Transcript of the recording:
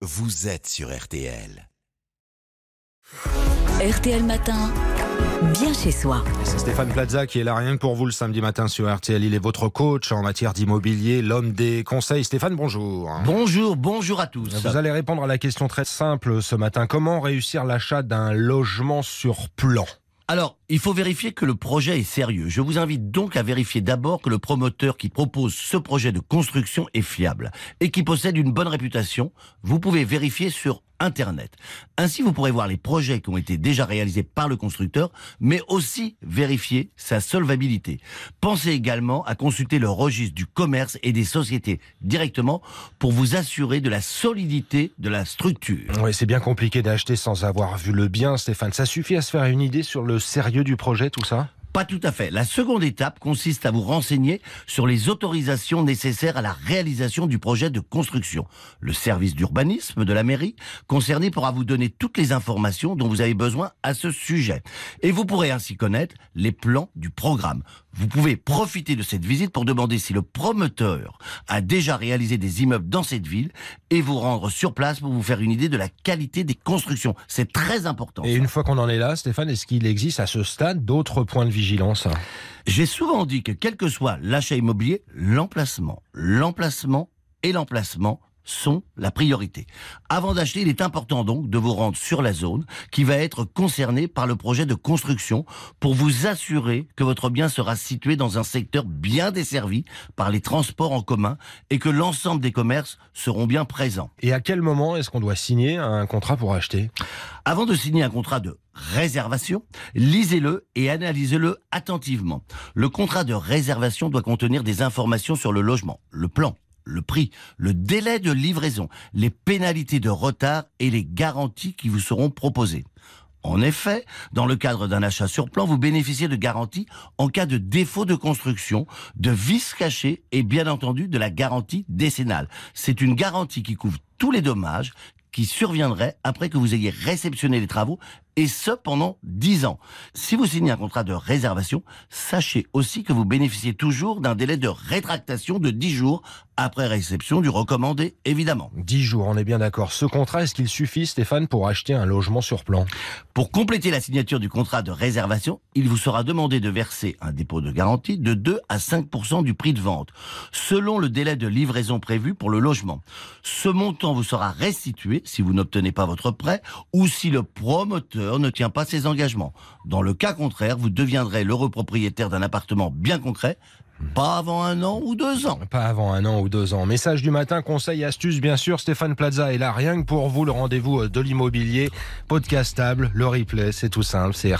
vous êtes sur RTL. RTL Matin, bien chez soi. C'est Stéphane Plaza qui est là rien que pour vous le samedi matin sur RTL. Il est votre coach en matière d'immobilier, l'homme des conseils. Stéphane, bonjour. Bonjour, bonjour à tous. Vous allez répondre à la question très simple ce matin. Comment réussir l'achat d'un logement sur plan? Alors, il faut vérifier que le projet est sérieux. Je vous invite donc à vérifier d'abord que le promoteur qui propose ce projet de construction est fiable et qui possède une bonne réputation. Vous pouvez vérifier sur Internet. Ainsi, vous pourrez voir les projets qui ont été déjà réalisés par le constructeur, mais aussi vérifier sa solvabilité. Pensez également à consulter le registre du commerce et des sociétés directement pour vous assurer de la solidité de la structure. Oui, c'est bien compliqué d'acheter sans avoir vu le bien, Stéphane. Ça suffit à se faire une idée sur le sérieux du projet, tout ça? Pas tout à fait. La seconde étape consiste à vous renseigner sur les autorisations nécessaires à la réalisation du projet de construction. Le service d'urbanisme de la mairie concerné pourra vous donner toutes les informations dont vous avez besoin à ce sujet. Et vous pourrez ainsi connaître les plans du programme. Vous pouvez profiter de cette visite pour demander si le promoteur a déjà réalisé des immeubles dans cette ville et vous rendre sur place pour vous faire une idée de la qualité des constructions. C'est très important. Et ça. une fois qu'on en est là, Stéphane, est-ce qu'il existe à ce stade d'autres points de vigilance? J'ai souvent dit que quel que soit l'achat immobilier, l'emplacement, l'emplacement et l'emplacement sont la priorité. Avant d'acheter, il est important donc de vous rendre sur la zone qui va être concernée par le projet de construction pour vous assurer que votre bien sera situé dans un secteur bien desservi par les transports en commun et que l'ensemble des commerces seront bien présents. Et à quel moment est-ce qu'on doit signer un contrat pour acheter? Avant de signer un contrat de réservation, lisez-le et analysez-le attentivement. Le contrat de réservation doit contenir des informations sur le logement, le plan, le prix, le délai de livraison, les pénalités de retard et les garanties qui vous seront proposées. En effet, dans le cadre d'un achat sur plan, vous bénéficiez de garanties en cas de défaut de construction, de vis caché et bien entendu de la garantie décennale. C'est une garantie qui couvre tous les dommages qui surviendraient après que vous ayez réceptionné les travaux et ce pendant 10 ans. Si vous signez un contrat de réservation, sachez aussi que vous bénéficiez toujours d'un délai de rétractation de 10 jours après réception du recommandé, évidemment. 10 jours, on est bien d'accord. Ce contrat, est-ce qu'il suffit, Stéphane, pour acheter un logement sur plan? Pour compléter la signature du contrat de réservation, il vous sera demandé de verser un dépôt de garantie de 2 à 5% du prix de vente, selon le délai de livraison prévu pour le logement. Ce montant vous sera restitué si vous n'obtenez pas votre prêt ou si le promoteur ne tient pas ses engagements. Dans le cas contraire, vous deviendrez l'heureux propriétaire d'un appartement bien concret, pas avant un an ou deux ans. Pas avant un an ou deux ans. Message du matin, conseil, astuce, bien sûr. Stéphane Plaza est là, rien que pour vous, le rendez-vous de l'immobilier. Podcastable, le replay, c'est tout simple, c'est.